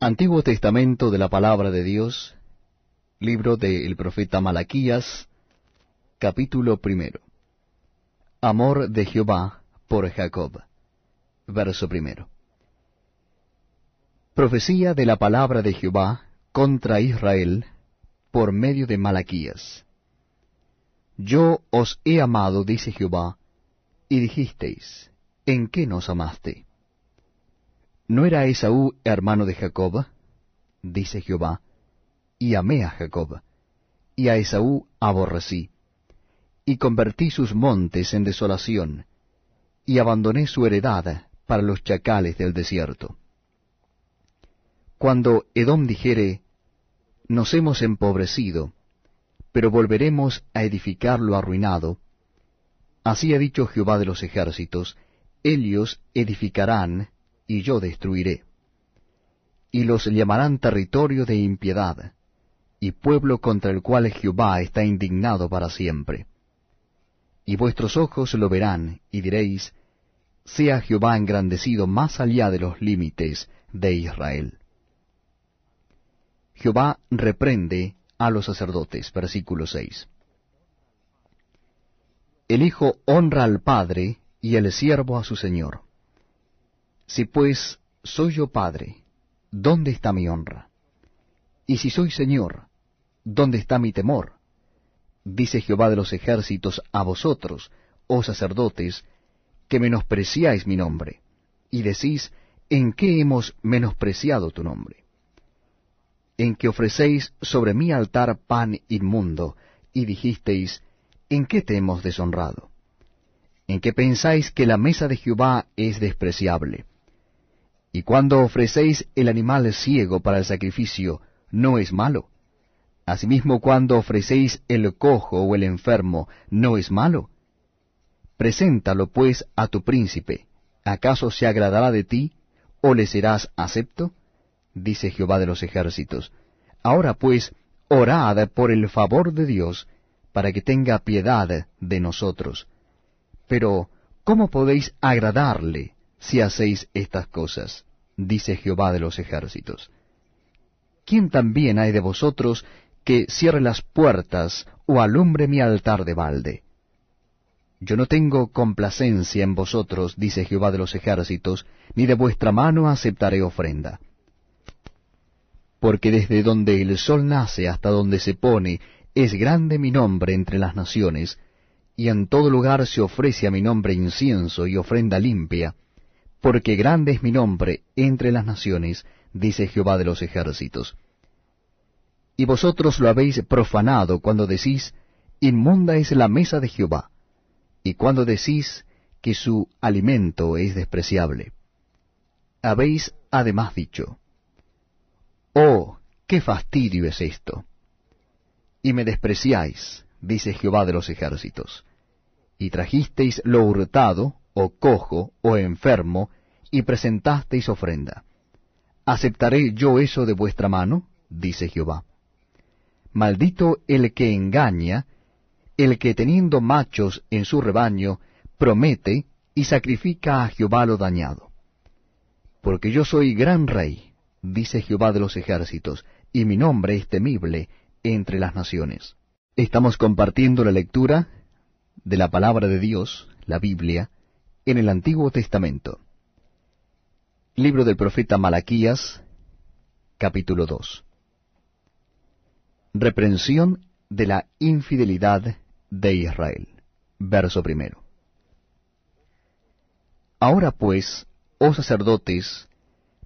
Antiguo Testamento de la Palabra de Dios, libro del profeta Malaquías, capítulo primero. Amor de Jehová por Jacob. Verso primero. Profecía de la palabra de Jehová contra Israel por medio de Malaquías. Yo os he amado, dice Jehová, y dijisteis, ¿en qué nos amaste? ¿No era Esaú hermano de Jacob? dice Jehová, y amé a Jacob, y a Esaú aborrecí, y convertí sus montes en desolación, y abandoné su heredad para los chacales del desierto. Cuando Edom dijere, nos hemos empobrecido, pero volveremos a edificar lo arruinado, así ha dicho Jehová de los ejércitos, ellos edificarán y yo destruiré. Y los llamarán territorio de impiedad, y pueblo contra el cual Jehová está indignado para siempre. Y vuestros ojos lo verán, y diréis, sea Jehová engrandecido más allá de los límites de Israel. Jehová reprende a los sacerdotes. Versículo 6. El Hijo honra al Padre y el siervo a su Señor. Si pues soy yo Padre, ¿dónde está mi honra? Y si soy Señor, ¿dónde está mi temor? Dice Jehová de los ejércitos a vosotros, oh sacerdotes, que menospreciáis mi nombre, y decís, ¿en qué hemos menospreciado tu nombre? En que ofrecéis sobre mi altar pan inmundo, y dijisteis, ¿en qué te hemos deshonrado? En que pensáis que la mesa de Jehová es despreciable, y cuando ofrecéis el animal ciego para el sacrificio, ¿no es malo? Asimismo, cuando ofrecéis el cojo o el enfermo, ¿no es malo? Preséntalo, pues, a tu príncipe. ¿Acaso se agradará de ti, o le serás acepto? Dice Jehová de los ejércitos. Ahora, pues, orad por el favor de Dios, para que tenga piedad de nosotros. Pero, ¿cómo podéis agradarle si hacéis estas cosas, dice Jehová de los ejércitos. ¿Quién también hay de vosotros que cierre las puertas o alumbre mi altar de balde? Yo no tengo complacencia en vosotros, dice Jehová de los ejércitos, ni de vuestra mano aceptaré ofrenda. Porque desde donde el sol nace hasta donde se pone, es grande mi nombre entre las naciones, y en todo lugar se ofrece a mi nombre incienso y ofrenda limpia, porque grande es mi nombre entre las naciones, dice Jehová de los ejércitos. Y vosotros lo habéis profanado cuando decís, inmunda es la mesa de Jehová, y cuando decís que su alimento es despreciable. Habéis además dicho, Oh, qué fastidio es esto. Y me despreciáis, dice Jehová de los ejércitos, y trajisteis lo hurtado, o cojo, o enfermo, y presentasteis ofrenda. ¿Aceptaré yo eso de vuestra mano? dice Jehová. Maldito el que engaña, el que teniendo machos en su rebaño, promete y sacrifica a Jehová lo dañado. Porque yo soy gran rey, dice Jehová de los ejércitos, y mi nombre es temible entre las naciones. Estamos compartiendo la lectura de la palabra de Dios, la Biblia, en el Antiguo Testamento. Libro del profeta Malaquías, capítulo 2. Reprensión de la infidelidad de Israel. Verso primero. Ahora pues, oh sacerdotes,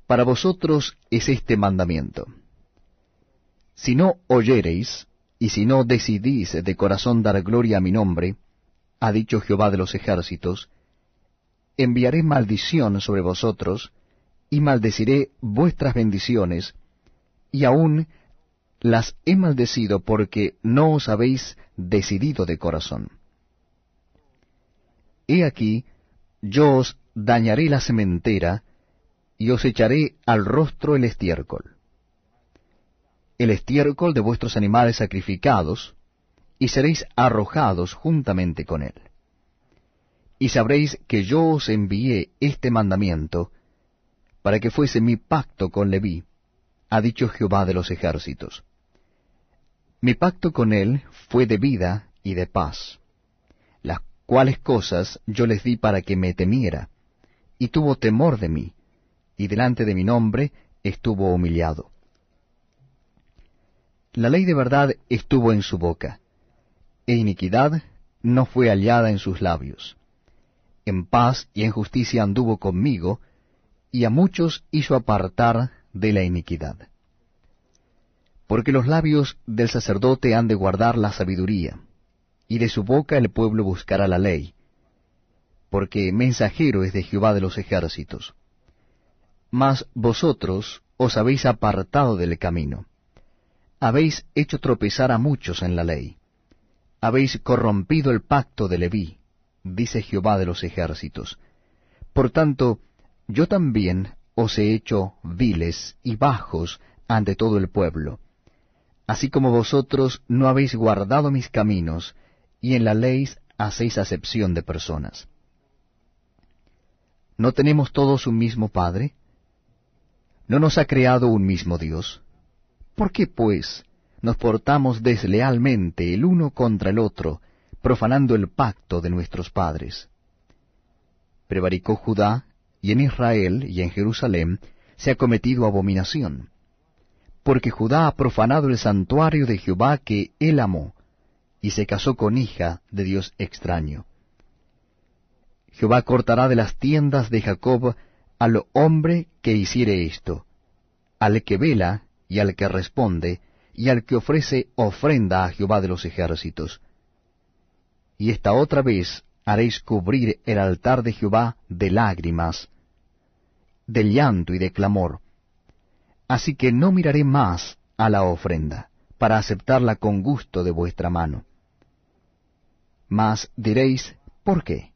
para vosotros es este mandamiento. Si no oyereis, y si no decidís de corazón dar gloria a mi nombre, ha dicho Jehová de los ejércitos, enviaré maldición sobre vosotros, y maldeciré vuestras bendiciones, y aún las he maldecido porque no os habéis decidido de corazón. He aquí, yo os dañaré la sementera, y os echaré al rostro el estiércol. El estiércol de vuestros animales sacrificados, y seréis arrojados juntamente con él. Y sabréis que yo os envié este mandamiento, para que fuese mi pacto con Leví, ha dicho Jehová de los ejércitos. Mi pacto con él fue de vida y de paz, las cuales cosas yo les di para que me temiera, y tuvo temor de mí, y delante de mi nombre estuvo humillado. La ley de verdad estuvo en su boca, e iniquidad no fue hallada en sus labios. En paz y en justicia anduvo conmigo, y a muchos hizo apartar de la iniquidad. Porque los labios del sacerdote han de guardar la sabiduría, y de su boca el pueblo buscará la ley, porque mensajero es de Jehová de los ejércitos. Mas vosotros os habéis apartado del camino, habéis hecho tropezar a muchos en la ley, habéis corrompido el pacto de Leví, dice Jehová de los ejércitos. Por tanto, yo también os he hecho viles y bajos ante todo el pueblo, así como vosotros no habéis guardado mis caminos, y en la ley hacéis acepción de personas. ¿No tenemos todos un mismo Padre? ¿No nos ha creado un mismo Dios? ¿Por qué, pues, nos portamos deslealmente el uno contra el otro, profanando el pacto de nuestros padres? Prevaricó Judá y en Israel y en Jerusalén se ha cometido abominación, porque Judá ha profanado el santuario de Jehová que él amó, y se casó con hija de Dios extraño. Jehová cortará de las tiendas de Jacob al hombre que hiciere esto, al que vela y al que responde, y al que ofrece ofrenda a Jehová de los ejércitos. Y esta otra vez haréis cubrir el altar de Jehová de lágrimas, de llanto y de clamor. Así que no miraré más a la ofrenda, para aceptarla con gusto de vuestra mano. Mas diréis, ¿por qué?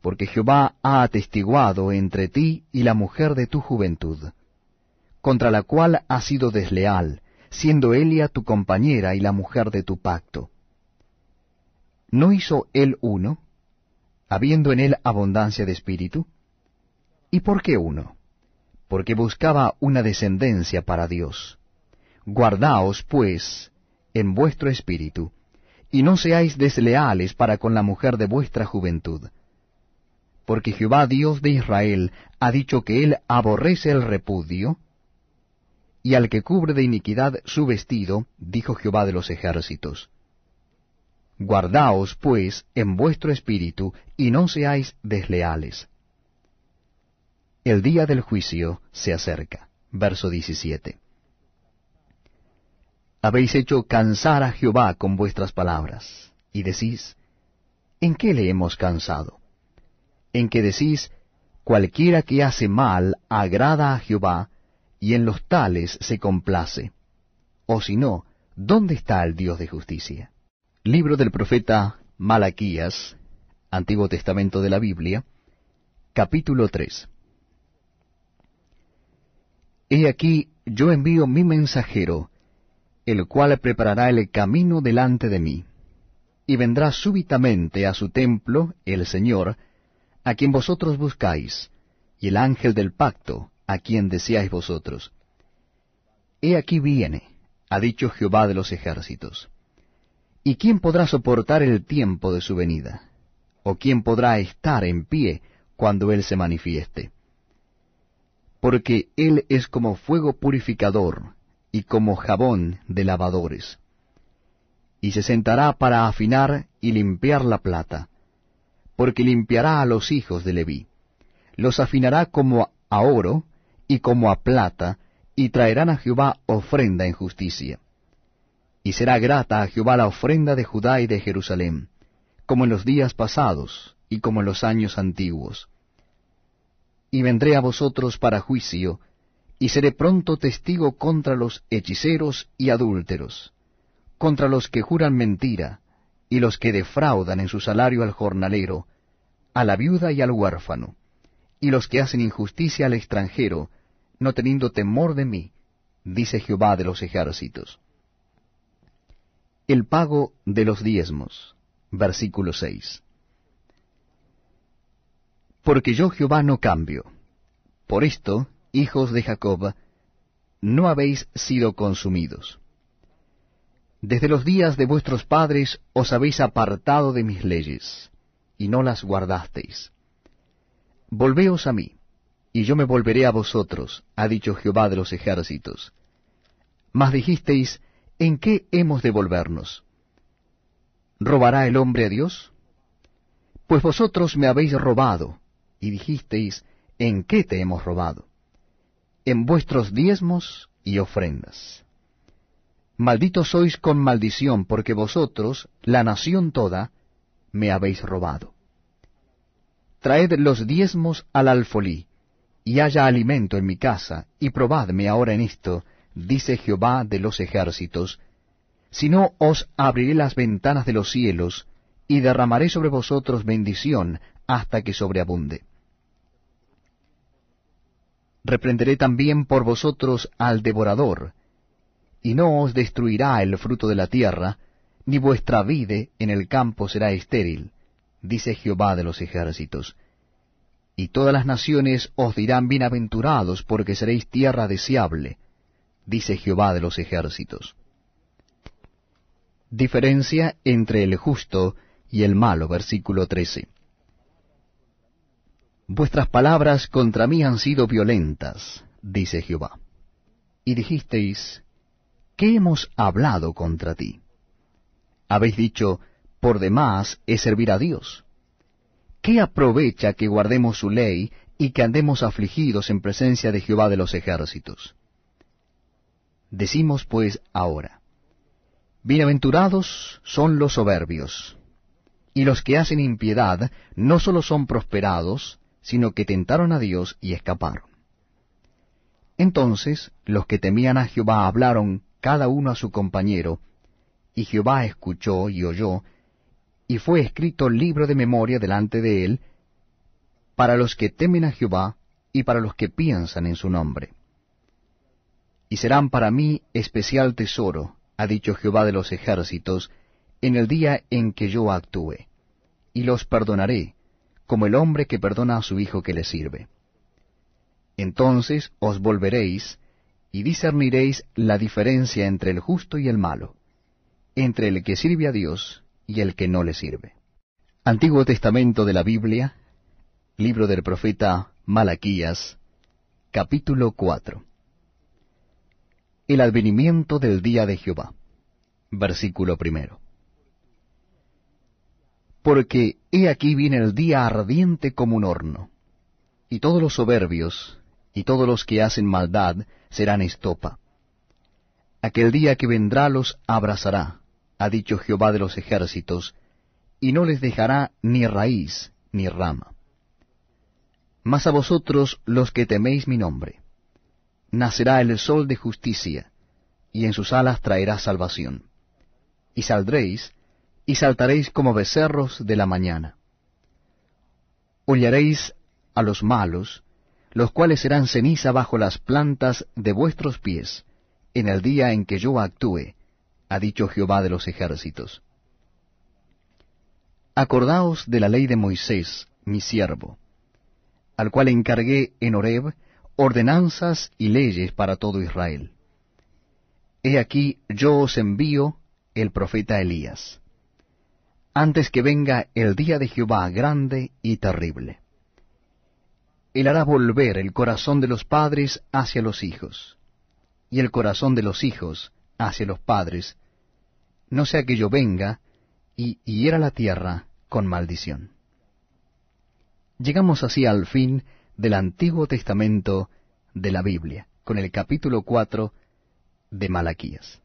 Porque Jehová ha atestiguado entre ti y la mujer de tu juventud, contra la cual has sido desleal, siendo Elia tu compañera y la mujer de tu pacto. ¿No hizo él uno, habiendo en él abundancia de espíritu? ¿Y por qué uno? Porque buscaba una descendencia para Dios. Guardaos, pues, en vuestro espíritu, y no seáis desleales para con la mujer de vuestra juventud. Porque Jehová Dios de Israel ha dicho que él aborrece el repudio, y al que cubre de iniquidad su vestido, dijo Jehová de los ejércitos. Guardaos, pues, en vuestro espíritu, y no seáis desleales. El día del juicio se acerca. Verso 17. Habéis hecho cansar a Jehová con vuestras palabras, y decís, ¿en qué le hemos cansado? En que decís, cualquiera que hace mal agrada a Jehová, y en los tales se complace. O si no, ¿dónde está el Dios de justicia? Libro del profeta Malaquías, Antiguo Testamento de la Biblia, capítulo 3. He aquí yo envío mi mensajero, el cual preparará el camino delante de mí, y vendrá súbitamente a su templo el Señor, a quien vosotros buscáis, y el ángel del pacto, a quien deseáis vosotros. He aquí viene, ha dicho Jehová de los ejércitos. ¿Y quién podrá soportar el tiempo de su venida? ¿O quién podrá estar en pie cuando Él se manifieste? porque Él es como fuego purificador y como jabón de lavadores. Y se sentará para afinar y limpiar la plata, porque limpiará a los hijos de Leví. Los afinará como a oro y como a plata, y traerán a Jehová ofrenda en justicia. Y será grata a Jehová la ofrenda de Judá y de Jerusalén, como en los días pasados y como en los años antiguos y vendré a vosotros para juicio, y seré pronto testigo contra los hechiceros y adúlteros, contra los que juran mentira, y los que defraudan en su salario al jornalero, a la viuda y al huérfano, y los que hacen injusticia al extranjero, no teniendo temor de mí, dice Jehová de los ejércitos. El pago de los diezmos, versículo 6 porque yo Jehová no cambio. Por esto, hijos de Jacob, no habéis sido consumidos. Desde los días de vuestros padres os habéis apartado de mis leyes, y no las guardasteis. Volveos a mí, y yo me volveré a vosotros, ha dicho Jehová de los ejércitos. Mas dijisteis, ¿en qué hemos de volvernos? ¿Robará el hombre a Dios? Pues vosotros me habéis robado, y dijisteis, ¿en qué te hemos robado? En vuestros diezmos y ofrendas. Malditos sois con maldición, porque vosotros, la nación toda, me habéis robado. Traed los diezmos al alfolí, y haya alimento en mi casa, y probadme ahora en esto, dice Jehová de los ejércitos, si no os abriré las ventanas de los cielos, y derramaré sobre vosotros bendición hasta que sobreabunde. Reprenderé también por vosotros al devorador, y no os destruirá el fruto de la tierra, ni vuestra vide en el campo será estéril, dice Jehová de los ejércitos. Y todas las naciones os dirán bienaventurados, porque seréis tierra deseable, dice Jehová de los ejércitos. Diferencia entre el justo y el malo, versículo 13. Vuestras palabras contra mí han sido violentas, dice Jehová. Y dijisteis, ¿qué hemos hablado contra ti? Habéis dicho, por demás es servir a Dios. ¿Qué aprovecha que guardemos su ley y que andemos afligidos en presencia de Jehová de los ejércitos? Decimos pues ahora, Bienaventurados son los soberbios, y los que hacen impiedad no sólo son prosperados, sino que tentaron a Dios y escaparon. Entonces los que temían a Jehová hablaron cada uno a su compañero, y Jehová escuchó y oyó, y fue escrito libro de memoria delante de él, para los que temen a Jehová y para los que piensan en su nombre. Y serán para mí especial tesoro, ha dicho Jehová de los ejércitos, en el día en que yo actúe, y los perdonaré, como el hombre que perdona a su hijo que le sirve. Entonces os volveréis, y discerniréis la diferencia entre el justo y el malo, entre el que sirve a Dios y el que no le sirve. Antiguo Testamento de la Biblia, libro del profeta Malaquías, capítulo 4 el advenimiento del día de Jehová. Versículo primero. Porque he aquí viene el día ardiente como un horno, y todos los soberbios, y todos los que hacen maldad, serán estopa. Aquel día que vendrá los abrazará, ha dicho Jehová de los ejércitos, y no les dejará ni raíz ni rama. Mas a vosotros los que teméis mi nombre, nacerá el sol de justicia, y en sus alas traerá salvación. Y saldréis, y saltaréis como becerros de la mañana. Hollaréis a los malos, los cuales serán ceniza bajo las plantas de vuestros pies, en el día en que yo actúe, ha dicho Jehová de los ejércitos. Acordaos de la ley de Moisés, mi siervo, al cual encargué en Horeb ordenanzas y leyes para todo Israel. He aquí yo os envío el profeta Elías, antes que venga el día de Jehová grande y terrible. Él hará volver el corazón de los padres hacia los hijos, y el corazón de los hijos hacia los padres, no sea que yo venga y hiera la tierra con maldición. Llegamos así al fin del Antiguo Testamento de la Biblia, con el capítulo 4 de Malaquías.